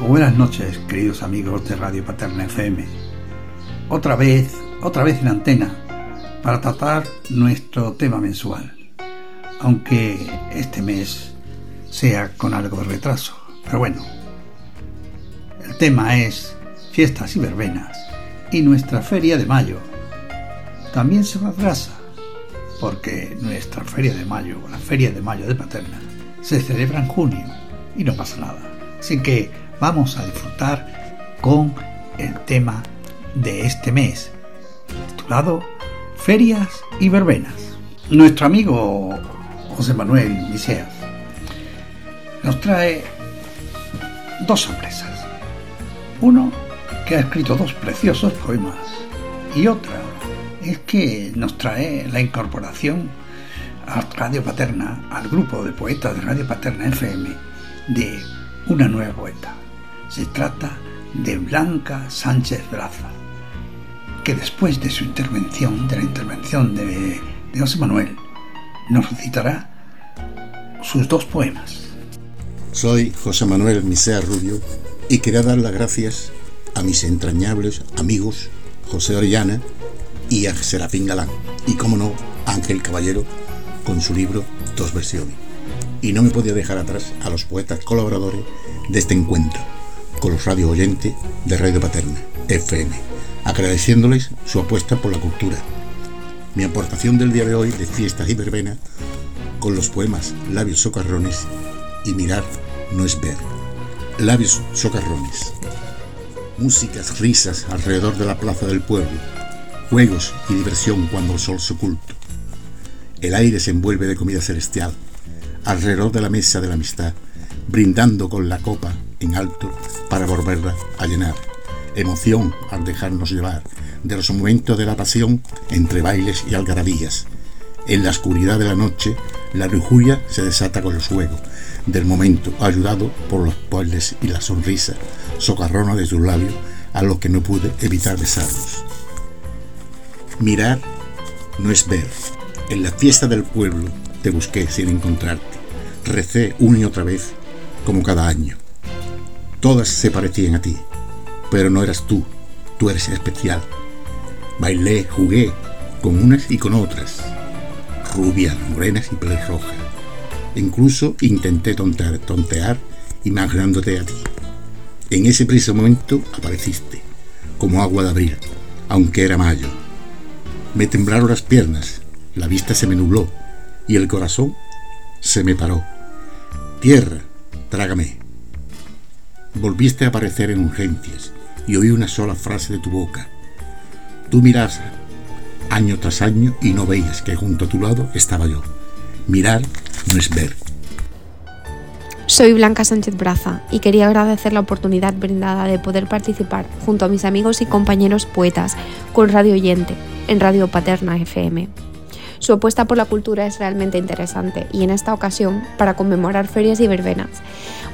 o buenas noches, queridos amigos de Radio Paterna FM. Otra vez, otra vez en antena, para tratar nuestro tema mensual, aunque este mes sea con algo de retraso. Pero bueno, el tema es fiestas y verbenas y nuestra feria de mayo. También se retrasa, porque nuestra feria de mayo, la feria de mayo de Paterna, se celebra en junio y no pasa nada. Así que vamos a disfrutar con el tema de este mes, titulado Ferias y Verbenas. Nuestro amigo José Manuel Liceas nos trae dos sorpresas. Uno, que ha escrito dos preciosos poemas, y otra es que nos trae la incorporación a Radio Paterna, al grupo de poetas de Radio Paterna FM, de una nueva poeta. Se trata de Blanca Sánchez Braza, que después de su intervención, de la intervención de, José Manuel, nos recitará sus dos poemas. Soy José Manuel Misea Rubio y quería dar las gracias a mis entrañables amigos José Orellana y a Serafín Galán. Y como no, Ángel Caballero con su libro Dos Versiones. Y no me podía dejar atrás a los poetas colaboradores de este encuentro con los radio oyentes de Radio Paterna, FM, agradeciéndoles su apuesta por la cultura. Mi aportación del día de hoy de fiestas y verbena con los poemas Labios Socarrones y Mirar no es ver. Labios Socarrones. Músicas, risas alrededor de la plaza del pueblo. Juegos y diversión cuando el sol se oculta. El aire se envuelve de comida celestial. Alrededor de la mesa de la amistad, brindando con la copa en alto para volverla a llenar. Emoción al dejarnos llevar de los momentos de la pasión entre bailes y algarabías. En la oscuridad de la noche, la lujuria se desata con los juegos del momento, ayudado por los bailes y la sonrisa socarrona de sus labios a los que no pude evitar besarlos. Mirar no es ver. En la fiesta del pueblo te busqué sin encontrarte. Recé una y otra vez, como cada año. Todas se parecían a ti, pero no eras tú, tú eres especial. Bailé, jugué, con unas y con otras, rubias, morenas y pelirrojas. Incluso intenté tontear, tontear imaginándote a ti. En ese preciso momento apareciste, como agua de abril, aunque era mayo. Me temblaron las piernas, la vista se me nubló y el corazón se me paró. Tierra, trágame. Volviste a aparecer en urgencias y oí una sola frase de tu boca. Tú miras año tras año y no veías que junto a tu lado estaba yo. Mirar no es ver. Soy Blanca Sánchez Braza y quería agradecer la oportunidad brindada de poder participar junto a mis amigos y compañeros poetas con Radio Oyente en Radio Paterna FM. Su apuesta por la cultura es realmente interesante y en esta ocasión, para conmemorar ferias y verbenas,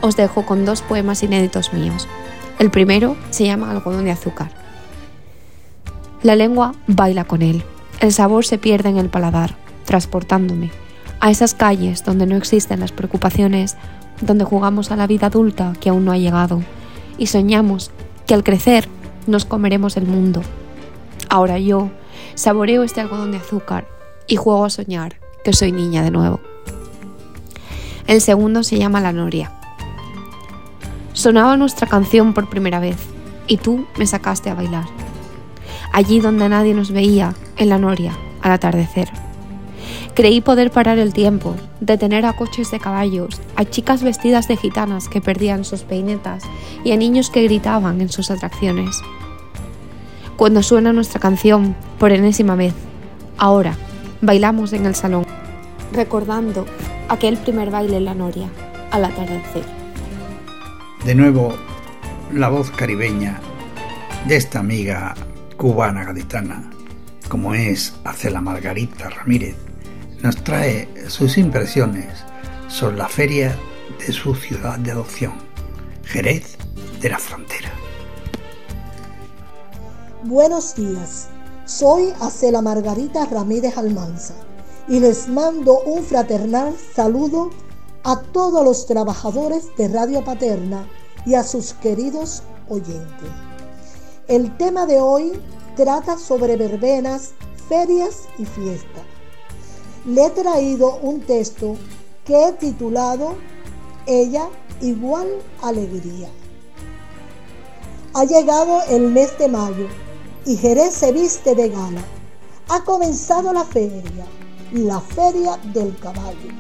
os dejo con dos poemas inéditos míos. El primero se llama Algodón de azúcar. La lengua baila con él, el sabor se pierde en el paladar, transportándome a esas calles donde no existen las preocupaciones, donde jugamos a la vida adulta que aún no ha llegado y soñamos que al crecer nos comeremos el mundo. Ahora yo saboreo este algodón de azúcar y juego a soñar que soy niña de nuevo. El segundo se llama La Noria. Sonaba nuestra canción por primera vez y tú me sacaste a bailar. Allí donde nadie nos veía, en la Noria, al atardecer. Creí poder parar el tiempo, detener a coches de caballos, a chicas vestidas de gitanas que perdían sus peinetas y a niños que gritaban en sus atracciones. Cuando suena nuestra canción, por enésima vez, ahora, bailamos en el salón, recordando aquel primer baile en la noria, al atardecer. De nuevo, la voz caribeña de esta amiga cubana gaditana, como es Acela Margarita Ramírez, nos trae sus impresiones sobre la feria de su ciudad de adopción, Jerez de la Frontera. Buenos días, soy Acela Margarita Ramírez Almanza y les mando un fraternal saludo a todos los trabajadores de Radio Paterna y a sus queridos oyentes. El tema de hoy trata sobre verbenas, ferias y fiestas. Le he traído un texto que he titulado Ella igual alegría. Ha llegado el mes de mayo y Jerez se viste de gala. Ha comenzado la feria, la feria del caballo.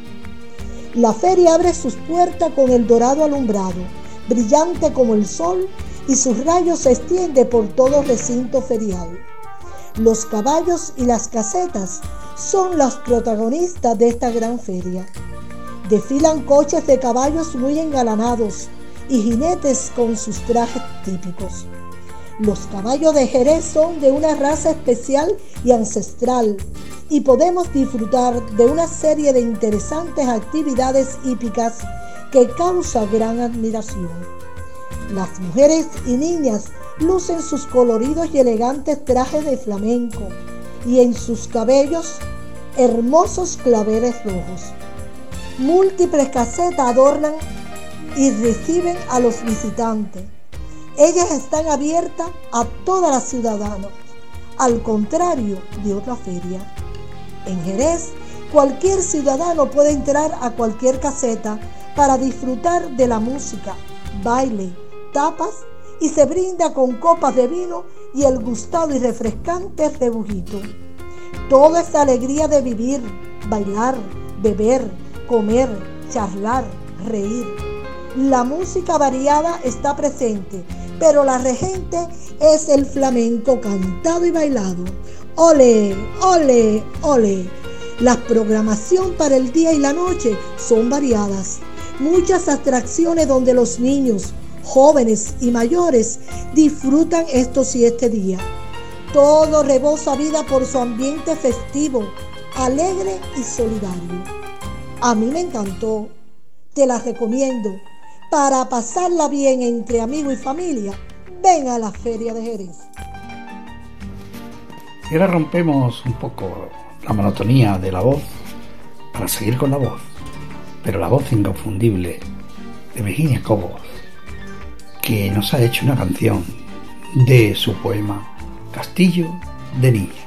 La feria abre sus puertas con el dorado alumbrado, brillante como el sol, y sus rayos se extiende por todo recinto ferial. Los caballos y las casetas son los protagonistas de esta gran feria. Desfilan coches de caballos muy engalanados y jinetes con sus trajes típicos. Los caballos de Jerez son de una raza especial y ancestral y podemos disfrutar de una serie de interesantes actividades hípicas que causa gran admiración. Las mujeres y niñas lucen sus coloridos y elegantes trajes de flamenco y en sus cabellos hermosos claveles rojos. Múltiples casetas adornan y reciben a los visitantes ellas están abiertas a todas las ciudadanos, al contrario de otra feria. En Jerez, cualquier ciudadano puede entrar a cualquier caseta para disfrutar de la música, baile, tapas y se brinda con copas de vino y el gustado y refrescante rebujito. Toda esta alegría de vivir, bailar, beber, comer, charlar, reír. La música variada está presente pero la regente es el flamenco cantado y bailado. Ole, ole, ole. La programación para el día y la noche son variadas. Muchas atracciones donde los niños, jóvenes y mayores disfrutan estos siete días. Todo rebosa vida por su ambiente festivo, alegre y solidario. A mí me encantó. Te la recomiendo para pasarla bien entre amigos y familia, ven a la Feria de Jerez. Y ahora rompemos un poco la monotonía de la voz para seguir con la voz, pero la voz inconfundible de Virginia Cobos, que nos ha hecho una canción de su poema Castillo de Niña.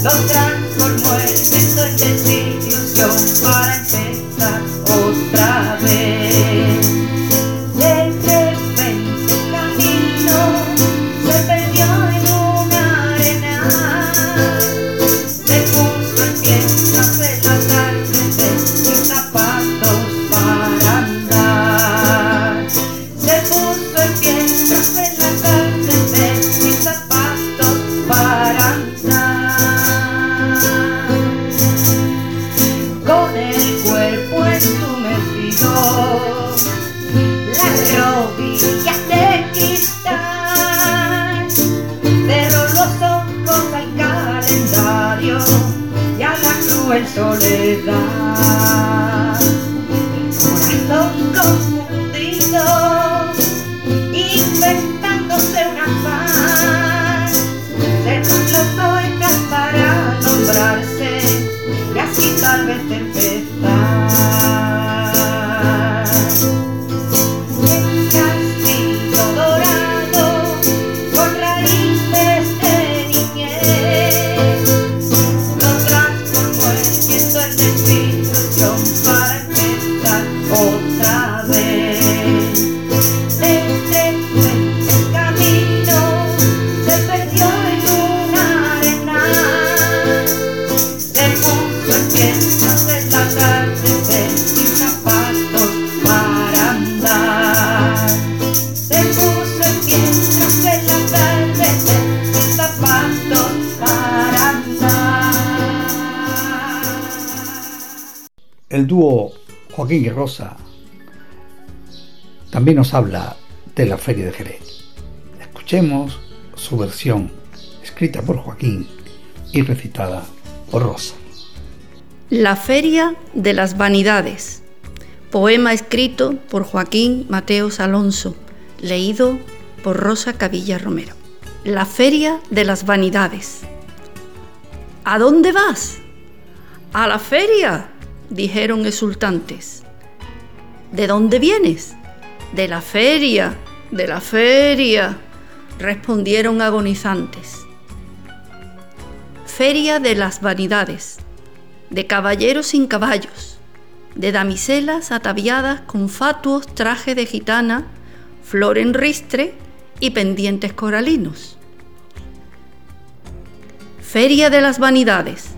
Los Y Rosa también nos habla de la Feria de Jerez. Escuchemos su versión, escrita por Joaquín y recitada por Rosa. La Feria de las Vanidades. Poema escrito por Joaquín Mateos Alonso, leído por Rosa Cavilla Romero. La Feria de las Vanidades. ¿A dónde vas? A la feria, dijeron exultantes. ¿De dónde vienes? De la feria, de la feria, respondieron agonizantes. Feria de las vanidades, de caballeros sin caballos, de damiselas ataviadas con fatuos traje de gitana, flor en ristre y pendientes coralinos. Feria de las vanidades,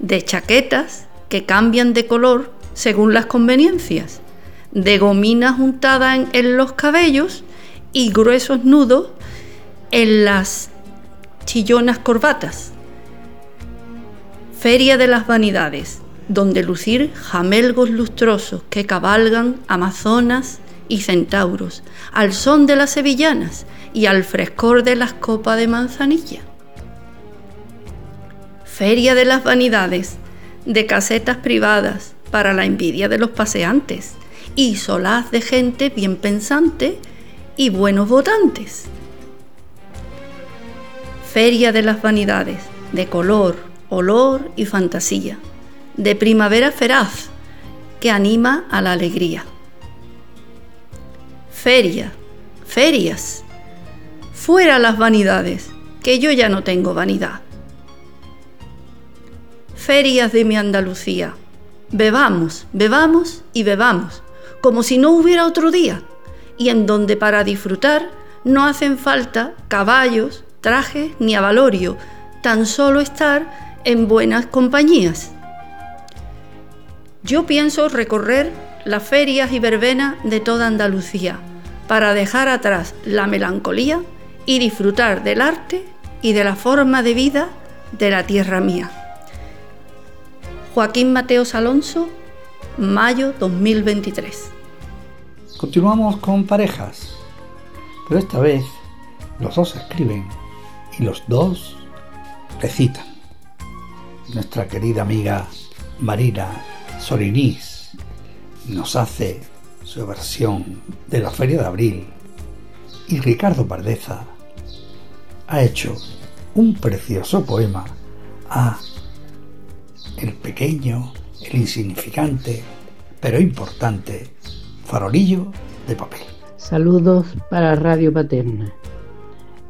de chaquetas, que cambian de color según las conveniencias, de gomina juntada en, los cabellos y gruesos nudos en las chillonas corbatas. Feria de las Vanidades, donde lucir jamelgos lustrosos que cabalgan amazonas y centauros, al son de las sevillanas y al frescor de las copas de manzanilla. Feria de las Vanidades, de casetas privadas para la envidia de los paseantes y solaz de gente bien pensante y buenos votantes. Feria de las vanidades, de color, olor y fantasía, de primavera feraz que anima a la alegría. Feria, ferias, fuera las vanidades, que yo ya no tengo vanidad ferias de mi Andalucía. Bebamos, bebamos y bebamos, como si no hubiera otro día, y en donde para disfrutar no hacen falta caballos, trajes ni avalorio, tan solo estar en buenas compañías. Yo pienso recorrer las ferias y verbenas de toda Andalucía para dejar atrás la melancolía y disfrutar del arte y de la forma de vida de la tierra mía. Joaquín Mateos Alonso, mayo 2023. Continuamos con parejas, pero esta vez los dos escriben y los dos recitan. Nuestra querida amiga Marina Sorinís nos hace su versión de la Feria de Abril y Ricardo Pardeza ha hecho un precioso poema a el pequeño, el insignificante, pero importante farolillo de papel. Saludos para Radio Paterna.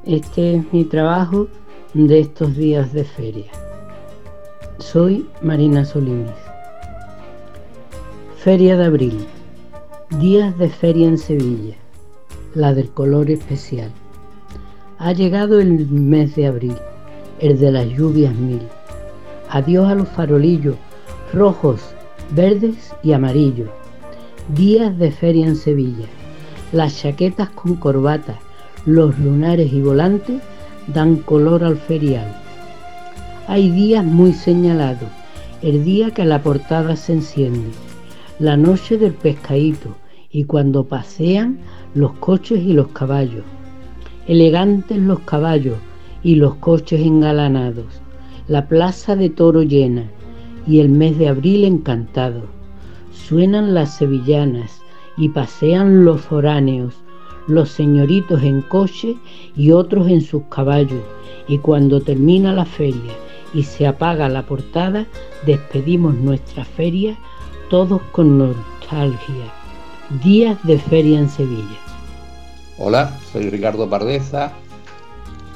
Este es mi trabajo de estos días de feria. Soy Marina Solinis. Feria de abril. Días de feria en Sevilla. La del color especial. Ha llegado el mes de abril, el de las lluvias mil Adiós a los farolillos rojos, verdes y amarillos. Días de feria en Sevilla. Las chaquetas con corbata, los lunares y volantes dan color al ferial. Hay días muy señalados, el día que la portada se enciende, la noche del pescadito y cuando pasean los coches y los caballos. Elegantes los caballos y los coches engalanados la plaza de toro llena y el mes de abril encantado. Suenan las sevillanas y pasean los foráneos, los señoritos en coche y otros en sus caballos, y cuando termina la feria y se apaga la portada, despedimos nuestra feria todos con nostalgia. Días de feria en Sevilla. Hola, soy Ricardo Pardeza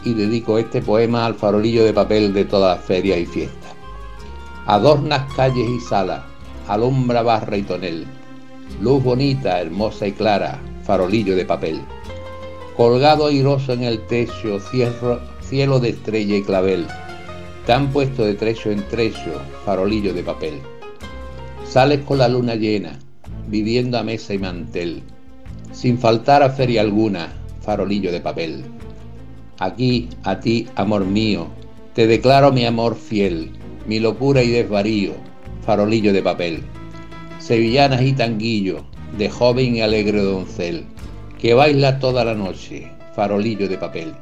y dedico este poema al farolillo de papel de toda feria y fiesta. Adornas calles y salas, alumbra barra y tonel, luz bonita, hermosa y clara, farolillo de papel. Colgado airoso en el techo, cielo de estrella y clavel, tan puesto de trecho en trecho, farolillo de papel. Sales con la luna llena, viviendo a mesa y mantel, sin faltar a feria alguna, farolillo de papel. Aquí, a ti, amor mío, te declaro mi amor fiel, mi locura y desvarío, farolillo de papel. Sevillanas y tanguillo, de joven y alegre doncel, que baila toda la noche, farolillo de papel.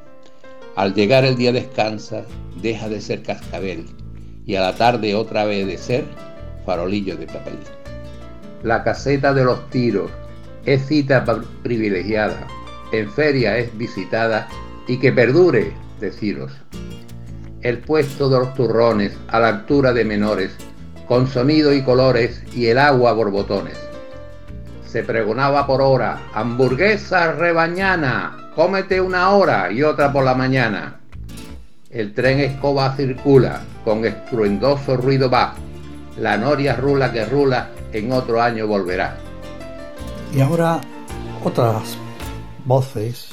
Al llegar el día descansa, deja de ser cascabel, y a la tarde otra vez de ser farolillo de papel. La caseta de los tiros es cita privilegiada, en feria es visitada y que perdure, deciros. El puesto de los turrones a la altura de menores, con sonido y colores y el agua borbotones. Se pregonaba por hora, hamburguesa rebañana, cómete una hora y otra por la mañana. El tren escoba circula, con estruendoso ruido va. La noria rula que rula, en otro año volverá. Y ahora otras voces,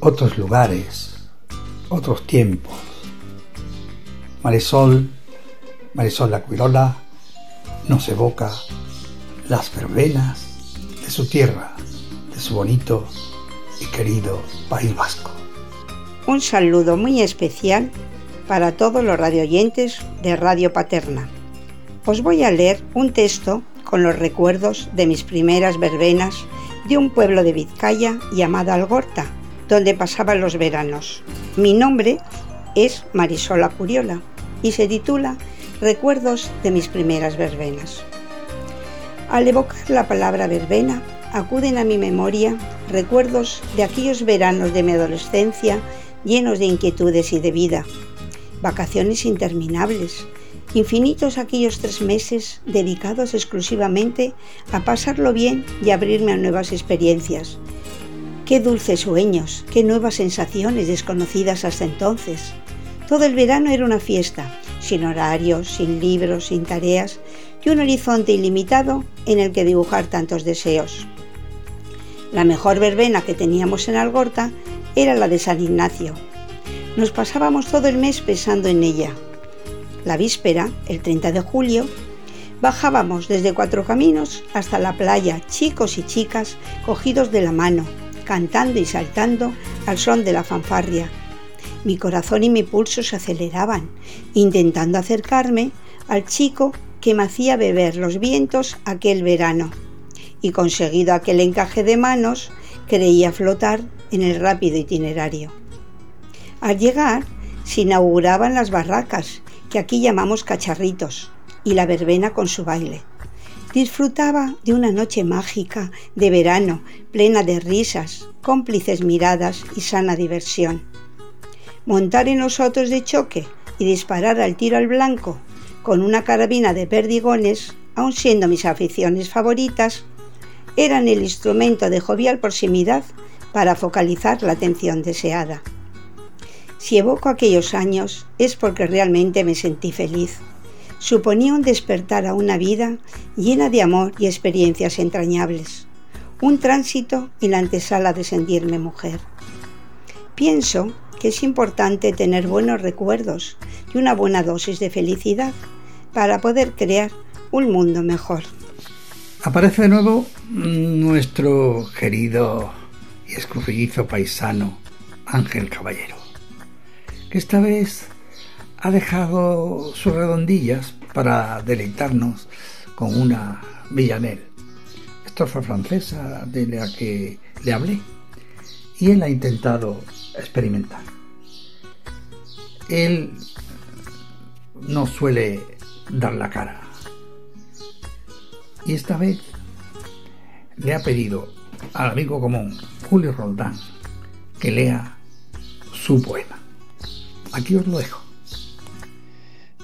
otros lugares, otros tiempos. Marisol, Marisol la Cuirola nos evoca las verbenas de su tierra, de su bonito y querido País Vasco. Un saludo muy especial para todos los radioyentes de Radio Paterna. Os voy a leer un texto con los recuerdos de mis primeras verbenas de un pueblo de Vizcaya llamado Algorta, donde pasaban los veranos. Mi nombre es Marisola Curiola y se titula Recuerdos de mis primeras verbenas. Al evocar la palabra verbena, acuden a mi memoria recuerdos de aquellos veranos de mi adolescencia llenos de inquietudes y de vida, vacaciones interminables, infinitos aquellos tres meses dedicados exclusivamente a pasarlo bien y abrirme a nuevas experiencias. Qué dulces sueños, qué nuevas sensaciones desconocidas hasta entonces. Todo el verano era una fiesta, sin horarios, sin libros, sin tareas, y un horizonte ilimitado en el que dibujar tantos deseos. La mejor verbena que teníamos en Algorta era la de San Ignacio. Nos pasábamos todo el mes pensando en ella. La víspera, el 30 de julio, bajábamos desde Cuatro Caminos hasta la playa, chicos y chicas cogidos de la mano, cantando y saltando al son de la fanfarria. Mi corazón y mi pulso se aceleraban, intentando acercarme al chico que me hacía beber los vientos aquel verano, y conseguido aquel encaje de manos, creía flotar en el rápido itinerario. Al llegar, se inauguraban las barracas, que aquí llamamos cacharritos, y la verbena con su baile. Disfrutaba de una noche mágica de verano, plena de risas, cómplices miradas y sana diversión. Montar en nosotros de choque y disparar al tiro al blanco con una carabina de perdigones, aun siendo mis aficiones favoritas, eran el instrumento de jovial proximidad para focalizar la atención deseada. Si evoco aquellos años es porque realmente me sentí feliz. Suponía un despertar a una vida llena de amor y experiencias entrañables, un tránsito en la antesala de sentirme mujer. Pienso que es importante tener buenos recuerdos y una buena dosis de felicidad para poder crear un mundo mejor. Aparece de nuevo nuestro querido y escurridizo paisano Ángel Caballero, que esta vez ha dejado sus redondillas para deleitarnos con una Villanel, estrofa francesa de la que le hablé, y él ha intentado experimentar. Él no suele dar la cara. Y esta vez le ha pedido al amigo común, Julio Roldán, que lea su poema. Aquí os lo dejo.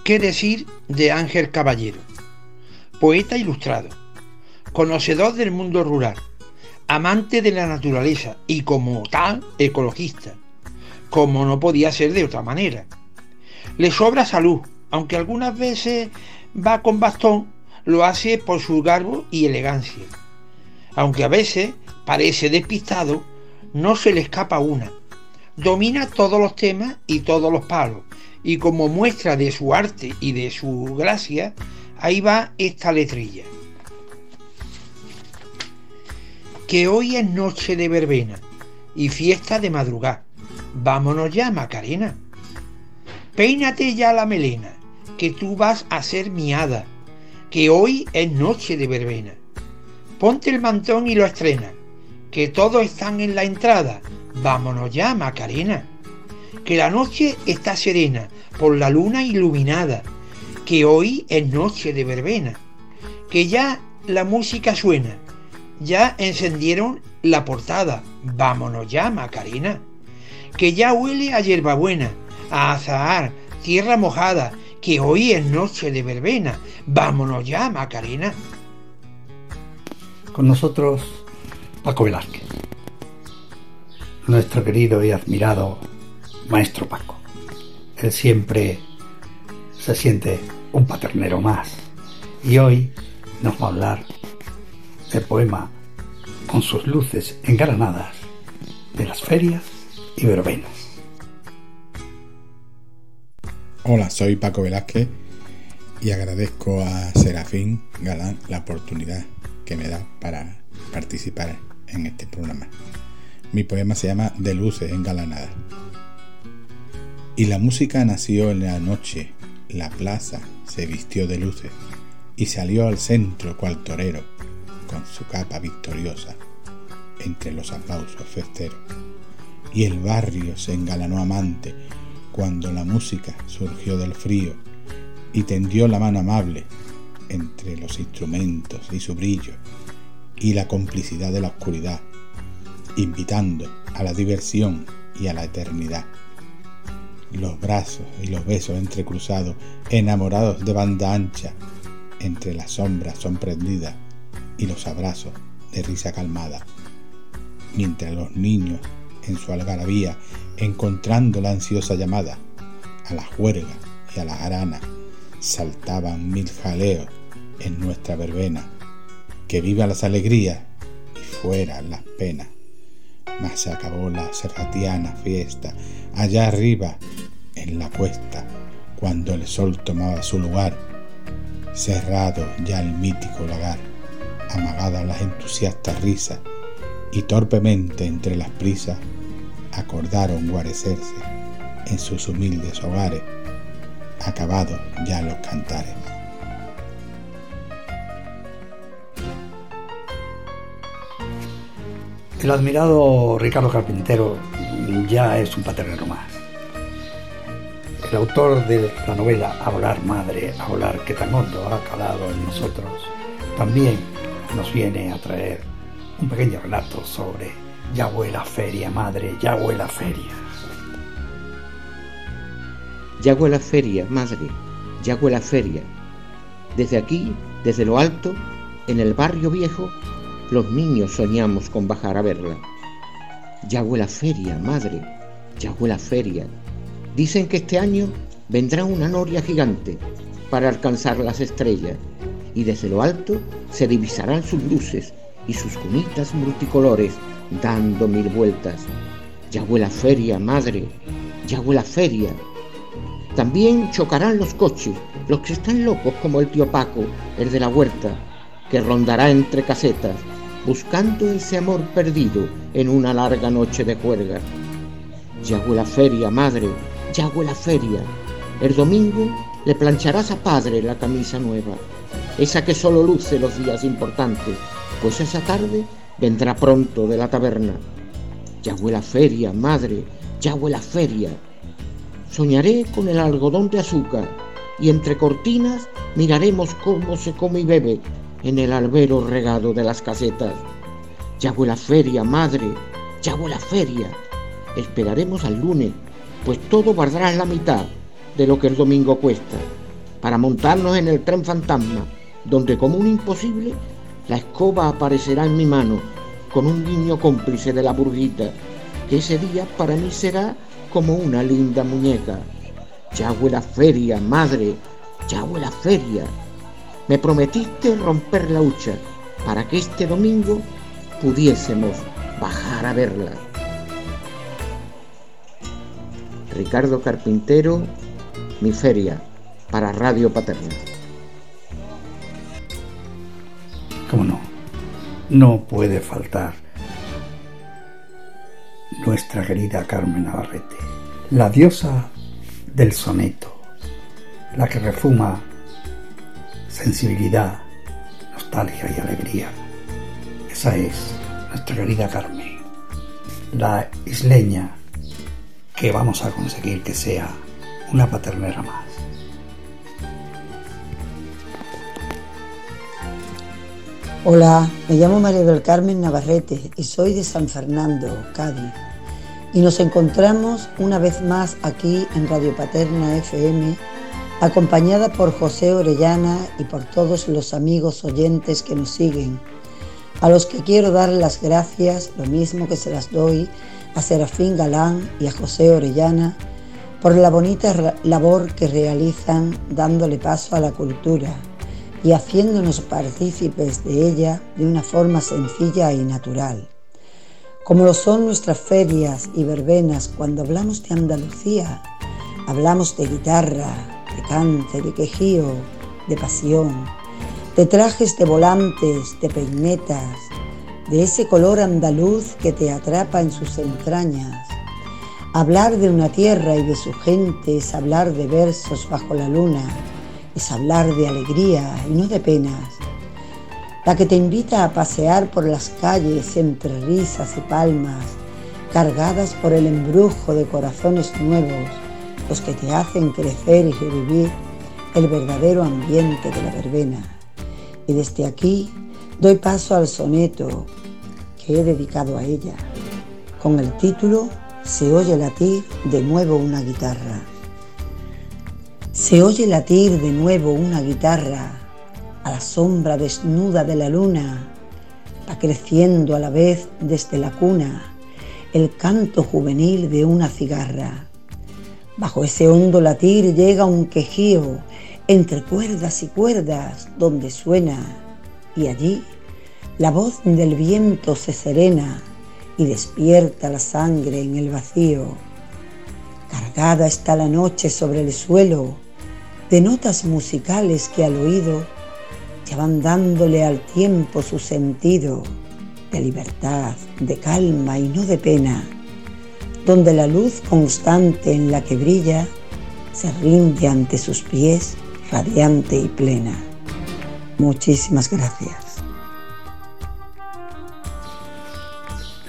¿Qué decir de Ángel Caballero? Poeta ilustrado, conocedor del mundo rural, amante de la naturaleza y como tal ecologista, como no podía ser de otra manera. Le sobra salud, aunque algunas veces va con bastón, lo hace por su garbo y elegancia. Aunque a veces parece despistado, no se le escapa una. Domina todos los temas y todos los palos, y como muestra de su arte y de su gracia, ahí va esta letrilla. Que hoy es noche de verbena y fiesta de madrugada. Vámonos ya, Macarena. Peínate ya la melena, que tú vas a ser mi hada, que hoy es noche de verbena. Ponte el mantón y lo estrena, que todos están en la entrada. Vámonos ya, Macarena. Que la noche está serena, por la luna iluminada, que hoy es noche de verbena. Que ya la música suena, ya encendieron la portada. Vámonos ya, Macarena. Que ya huele a hierbabuena, a azahar, tierra mojada, que hoy es noche de verbena. Vámonos ya, Macarena. Con nosotros, Paco Velázquez, nuestro querido y admirado maestro Paco. Él siempre se siente un paternero más y hoy nos va a hablar del poema con sus luces engalanadas de las ferias y verbenas. Hola, soy Paco Velázquez y agradezco a Serafín Galán la oportunidad que me da para participar en este programa. Mi poema se llama De luces engalanadas. Y la música nació en la noche, la plaza se vistió de luces y salió al centro cual torero con su capa victoriosa entre los aplausos festeros. Y el barrio se engalanó amante cuando la música surgió del frío y tendió la mano amable entre los instrumentos y su brillo y la complicidad de la oscuridad, invitando a la diversión y a la eternidad. Los brazos y los besos entrecruzados, enamorados de banda ancha, entre las sombras son prendidas y los abrazos de risa calmada mientras los niños, en su algarabía, encontrando la ansiosa llamada, a la juerga y a la jarana, saltaban mil jaleos en nuestra verbena. Que viva las alegrías y fuera las penas. Mas se acabó la serratiana fiesta, allá arriba, en la cuesta, cuando el sol tomaba su lugar, cerrado ya el mítico lagar, amagadas las entusiastas risas, y torpemente entre las prisas acordaron guarecerse en sus humildes hogares, acabados ya los cantares. El admirado Ricardo Carpintero ya es un paternero más. El autor de la novela A volar madre, a volar que tan hondo ha calado en nosotros, también nos viene a traer un pequeño relato sobre Ya la feria, madre, ya la feria. Ya la feria, madre, ya la feria. Desde aquí, desde lo alto, en el barrio viejo, los niños soñamos con bajar a verla. Ya la feria, madre, ya la feria. Dicen que este año vendrá una noria gigante para alcanzar las estrellas y desde lo alto se divisarán sus luces y sus cunitas multicolores dando mil vueltas. Ya huele feria, madre, ya huele feria. También chocarán los coches, los que están locos como el tío Paco, el de la huerta, que rondará entre casetas, buscando ese amor perdido en una larga noche de juerga. Ya huele feria, madre, ya huele feria. El domingo le plancharás a padre la camisa nueva, esa que solo luce los días importantes pues esa tarde vendrá pronto de la taberna. Ya huele feria, madre, ya huele feria. Soñaré con el algodón de azúcar y entre cortinas miraremos cómo se come y bebe en el albero regado de las casetas. Ya huele feria, madre, ya huele feria. Esperaremos al lunes, pues todo valdrá la mitad de lo que el domingo cuesta, para montarnos en el tren fantasma, donde como un imposible la escoba aparecerá en mi mano con un guiño cómplice de la burguita, que ese día para mí será como una linda muñeca. Ya la feria, madre, ya la feria. Me prometiste romper la hucha para que este domingo pudiésemos bajar a verla. Ricardo Carpintero, Mi Feria, para Radio Paterna. No puede faltar nuestra querida Carmen Navarrete, la diosa del soneto, la que refuma sensibilidad, nostalgia y alegría. Esa es nuestra querida Carmen, la isleña que vamos a conseguir que sea una paternera más. Hola, me llamo María del Carmen Navarrete y soy de San Fernando, Cádiz. Y nos encontramos una vez más aquí en Radio Paterna FM, acompañada por José Orellana y por todos los amigos oyentes que nos siguen, a los que quiero dar las gracias, lo mismo que se las doy a Serafín Galán y a José Orellana, por la bonita labor que realizan dándole paso a la cultura y haciéndonos partícipes de ella de una forma sencilla y natural. Como lo son nuestras ferias y verbenas cuando hablamos de Andalucía, hablamos de guitarra, de cante, de quejío, de pasión, de trajes de volantes, de peinetas, de ese color andaluz que te atrapa en sus entrañas. Hablar de una tierra y de su gente es hablar de versos bajo la luna, es hablar de alegría y no de penas. La que te invita a pasear por las calles entre risas y palmas, cargadas por el embrujo de corazones nuevos, los que te hacen crecer y revivir el verdadero ambiente de la verbena. Y desde aquí doy paso al soneto que he dedicado a ella, con el título Se oye latir de nuevo una guitarra. Se oye latir de nuevo una guitarra a la sombra desnuda de la luna, va creciendo a la vez desde la cuna el canto juvenil de una cigarra. Bajo ese hondo latir llega un quejío entre cuerdas y cuerdas donde suena y allí la voz del viento se serena y despierta la sangre en el vacío. Cargada está la noche sobre el suelo de notas musicales que al oído ya van dándole al tiempo su sentido de libertad, de calma y no de pena, donde la luz constante en la que brilla se rinde ante sus pies radiante y plena. Muchísimas gracias.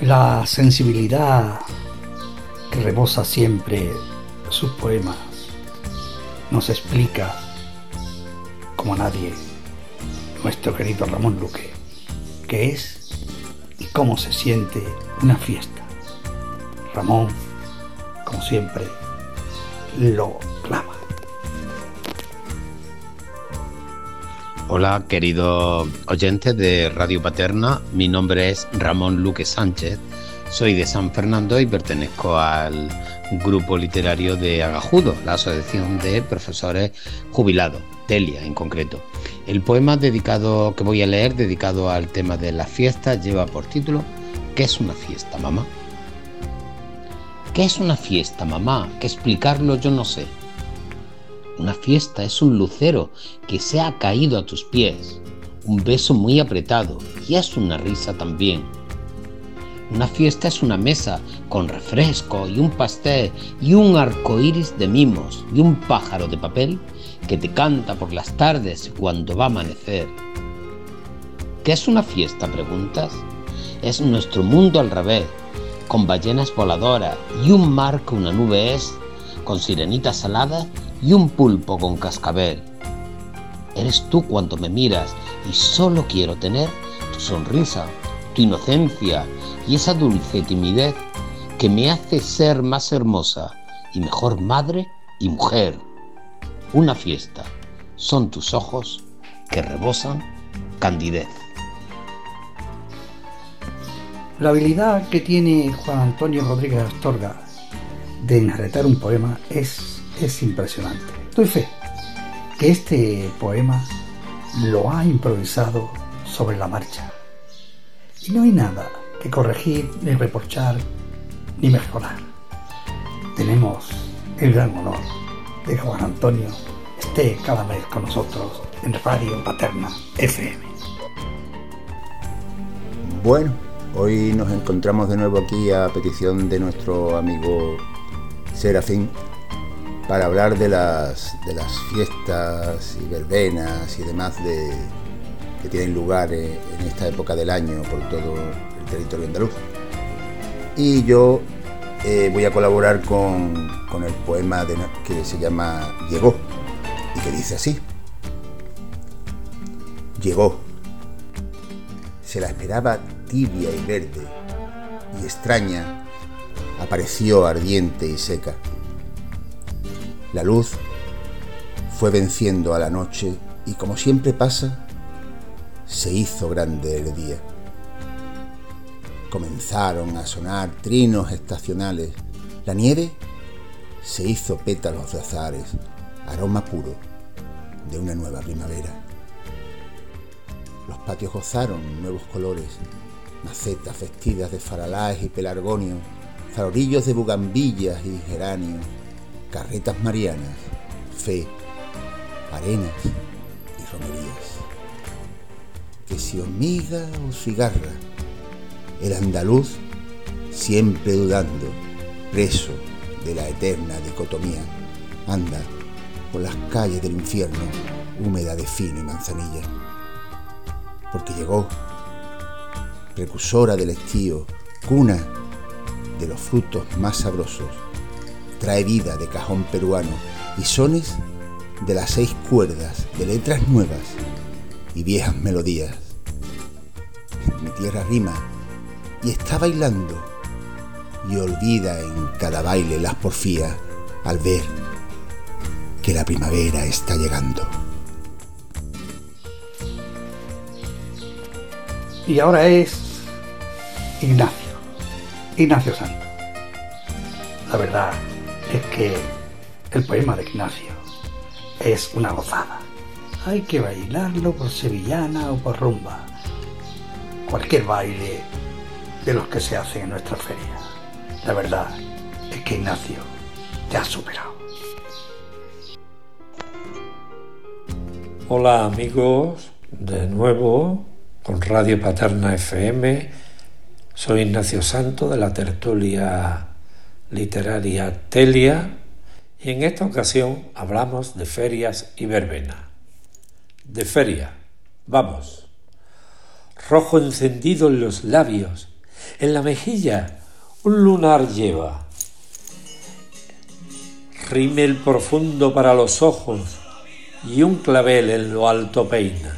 La sensibilidad que rebosa siempre sus poemas nos explica, como nadie, nuestro querido Ramón Luque, qué es y cómo se siente una fiesta. Ramón, como siempre, lo clama. Hola, queridos oyentes de Radio Paterna. Mi nombre es Ramón Luque Sánchez. Soy de San Fernando y pertenezco al grupo literario de Agajudo, la Asociación de Profesores Jubilados, Telia en concreto. El poema dedicado que voy a leer, dedicado al tema de las fiestas, lleva por título ¿Qué es una fiesta, mamá? ¿Qué es una fiesta, mamá? Que explicarlo yo no sé. Una fiesta es un lucero que se ha caído a tus pies, un beso muy apretado y es una risa también una fiesta es una mesa con refresco y un pastel y un arco iris de mimos y un pájaro de papel que te canta por las tardes cuando va a amanecer. ¿Qué es una fiesta? preguntas. Es nuestro mundo al revés, con ballenas voladoras y un mar que una nube es, con sirenitas saladas y un pulpo con cascabel. Eres tú cuando me miras y solo quiero tener tu sonrisa, tu inocencia y esa dulce timidez que me hace ser más hermosa y mejor madre y mujer. Una fiesta son tus ojos que rebosan candidez. La habilidad que tiene Juan Antonio Rodríguez Astorga de enjaretar un poema es, es impresionante. Doy fe que este poema lo ha improvisado sobre la marcha. Y no hay nada que corregir, ni reprochar, ni mejorar. Tenemos el gran honor de que Juan Antonio esté cada mes con nosotros en Radio Paterna FM. Bueno, hoy nos encontramos de nuevo aquí a petición de nuestro amigo Serafín para hablar de las, de las fiestas y verbenas y demás de, que tienen lugar en esta época del año por todo el territorio andaluz. Y yo eh, voy a colaborar con, con el poema que se llama Llegó y que dice así. Llegó. Se la esperaba tibia y verde y extraña, apareció ardiente y seca. La luz fue venciendo a la noche y como siempre pasa, se hizo grande el día. Comenzaron a sonar trinos estacionales. La nieve se hizo pétalos de azares, aroma puro de una nueva primavera. Los patios gozaron nuevos colores, macetas vestidas de faralaes y pelargonios, farorillos de bugambillas y geranios, carretas marianas, fe, arenas y romerías. Que si hormiga o cigarra, el andaluz siempre dudando, preso de la eterna dicotomía, anda por las calles del infierno, húmeda de fino y manzanilla. Porque llegó, precursora del estío, cuna de los frutos más sabrosos, trae vida de cajón peruano y sones de las seis cuerdas, de letras nuevas y viejas melodías. Mi tierra rima y está bailando y olvida en cada baile las porfías al ver que la primavera está llegando. Y ahora es Ignacio, Ignacio Santo. La verdad es que el poema de Ignacio es una gozada. Hay que bailarlo por sevillana o por rumba. Cualquier baile de los que se hacen en nuestra feria. La verdad es que Ignacio te ha superado. Hola amigos, de nuevo con Radio Paterna FM. Soy Ignacio Santo de la tertulia literaria Telia y en esta ocasión hablamos de ferias y verbena. De feria, vamos. Rojo encendido en los labios, en la mejilla un lunar lleva. Rímel profundo para los ojos y un clavel en lo alto peina.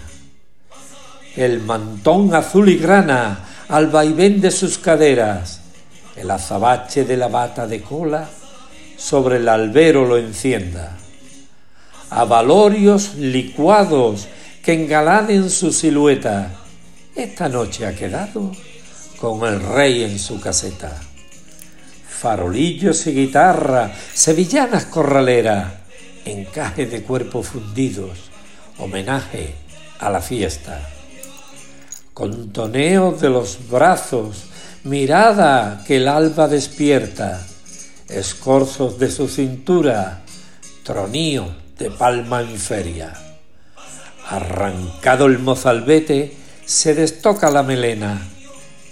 El mantón azul y grana al vaivén de sus caderas, el azabache de la bata de cola sobre el albero lo encienda. A valorios licuados que engalanen su silueta, esta noche ha quedado con el rey en su caseta. Farolillos y guitarra, sevillanas corraleras, encaje de cuerpos fundidos, homenaje a la fiesta. Contoneos de los brazos, mirada que el alba despierta, escorzos de su cintura, tronío de palma en feria. Arrancado el mozalbete, se destoca la melena,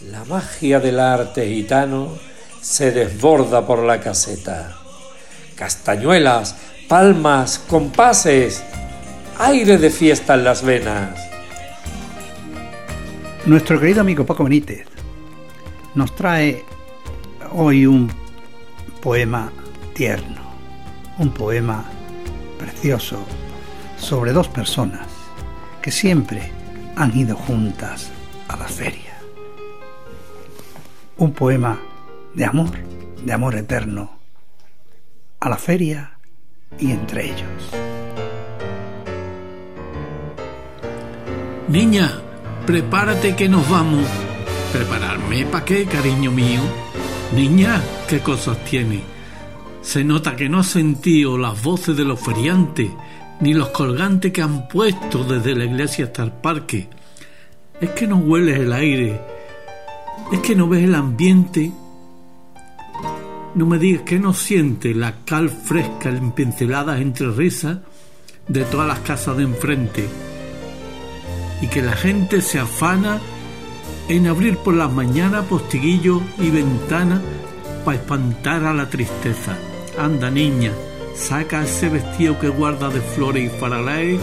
la magia del arte gitano se desborda por la caseta. Castañuelas, palmas, compases, aire de fiesta en las venas. Nuestro querido amigo Paco Benítez nos trae hoy un poema tierno, un poema precioso sobre dos personas que siempre han ido juntas a la feria un poema de amor, de amor eterno, a la feria y entre ellos. Niña, prepárate que nos vamos. ¿Prepararme para qué, cariño mío? Niña, ¿qué cosas tiene? Se nota que no has sentido las voces de los feriantes ni los colgantes que han puesto desde la iglesia hasta el parque. Es que no hueles el aire, es que no ves el ambiente. No me digas que no sientes la cal fresca en pinceladas entre risas de todas las casas de enfrente y que la gente se afana en abrir por las mañanas postiguillos y ventanas para espantar a la tristeza. Anda niña, saca ese vestido que guarda de flores y faralaes,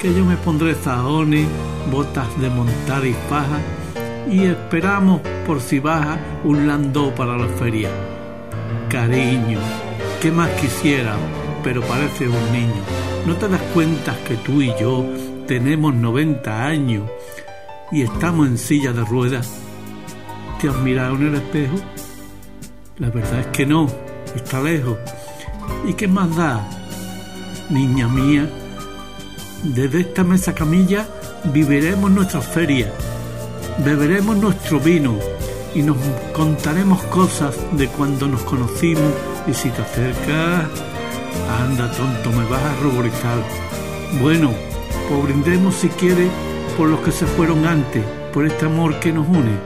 que yo me pondré zahones, botas de montar y faja, y esperamos por si baja un landó para la feria. Cariño, ¿qué más quisiera? Pero parece un niño. ¿No te das cuenta que tú y yo tenemos 90 años y estamos en silla de ruedas? ¿Te has mirado en el espejo? La verdad es que no, está lejos. ¿Y qué más da? Niña mía, desde esta mesa camilla viviremos nuestra feria, beberemos nuestro vino y nos contaremos cosas de cuando nos conocimos y si te acercas, anda tonto, me vas a ruborizar. Bueno, pues brindemos si quieres por los que se fueron antes, por este amor que nos une,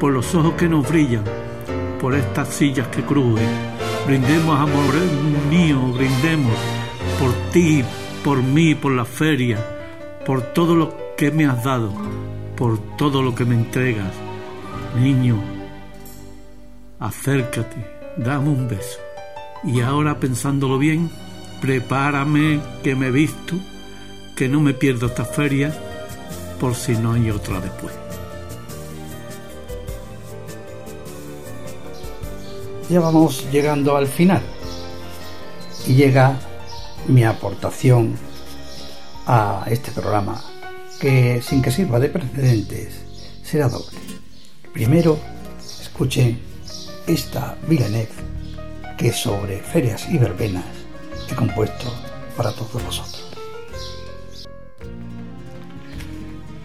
por los ojos que nos brillan, por estas sillas que crujen. Brindemos, amor mío, brindemos por ti, por mí, por la feria, por todo lo que me has dado, por todo lo que me entregas. Niño, acércate, dame un beso. Y ahora pensándolo bien, prepárame que me visto, que no me pierdo esta feria por si no hay otra después. Ya vamos llegando al final y llega mi aportación a este programa que sin que sirva de precedentes será doble. Primero, escuchen esta Villeneuve que sobre ferias y verbenas he compuesto para todos vosotros.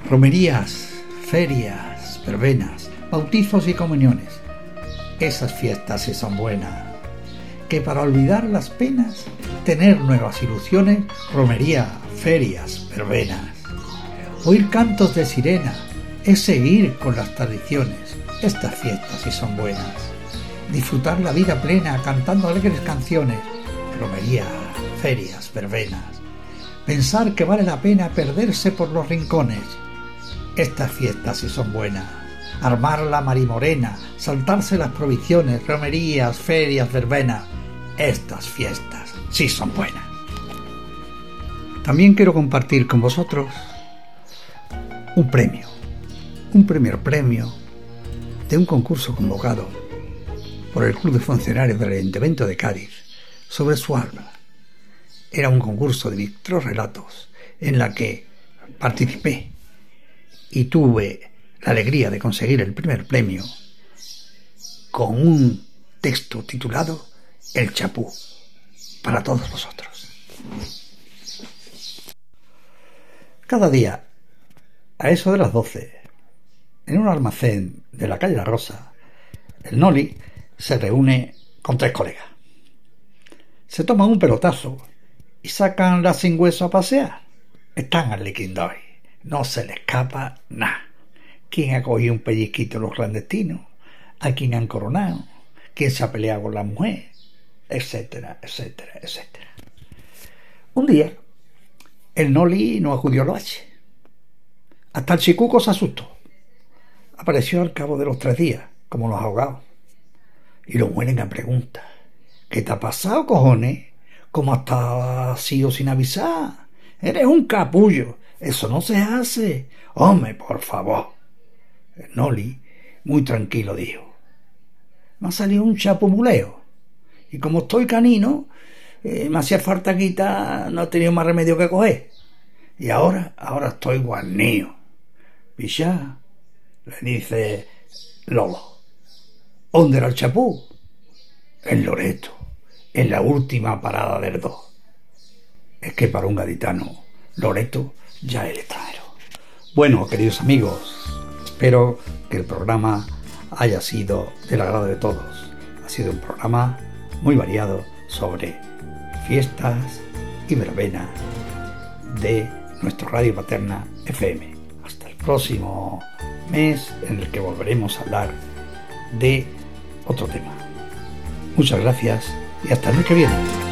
Romerías, ferias, verbenas, bautizos y comuniones. Esas fiestas sí son buenas. Que para olvidar las penas, tener nuevas ilusiones, romería, ferias, verbenas. Oír cantos de sirena es seguir con las tradiciones. Estas fiestas sí son buenas. Disfrutar la vida plena cantando alegres canciones, romería, ferias, verbenas. Pensar que vale la pena perderse por los rincones. Estas fiestas sí son buenas. Armar la marimorena, saltarse las provisiones, romerías, ferias, verbenas. Estas fiestas sí son buenas. También quiero compartir con vosotros un premio, un primer premio de un concurso convocado por el Club de Funcionarios del Ayuntamiento de Cádiz sobre su alma. Era un concurso de relatos en la que participé y tuve la alegría de conseguir el primer premio con un texto titulado El Chapú para todos vosotros. Cada día, a eso de las doce, en un almacén de la calle La Rosa, el Noli se reúne con tres colegas. Se toman un pelotazo y sacan la sin hueso a pasear. Están al liquindoy. No se le escapa nada. ¿Quién ha cogido un pellizquito los clandestinos? ¿A quién han coronado? ¿Quién se ha peleado con la mujer? Etcétera, etcétera, etcétera. Un día, el Noli no acudió al bache. Hasta el chicuco se asustó. Apareció al cabo de los tres días, como los ahogados. Y lo mueren a preguntas. ¿Qué te ha pasado, cojones? ¿Cómo has sido sin avisar? Eres un capullo. Eso no se hace. Hombre, por favor. Noli, muy tranquilo, dijo. Me ha salido un chapo muleo. Y como estoy canino, eh, me hacía falta quitar, no he tenido más remedio que coger. Y ahora, ahora estoy guarnío. Pichá, le dice Lolo. ¿Dónde era el chapú? En Loreto, en la última parada del dos. Es que para un gaditano, Loreto ya es extranjero. Bueno, queridos amigos, espero que el programa haya sido del agrado de todos. Ha sido un programa muy variado sobre fiestas, y verbena de nuestro Radio Paterna FM. Hasta el próximo mes en el que volveremos a hablar de otro tema. Muchas gracias y hasta el mes que viene.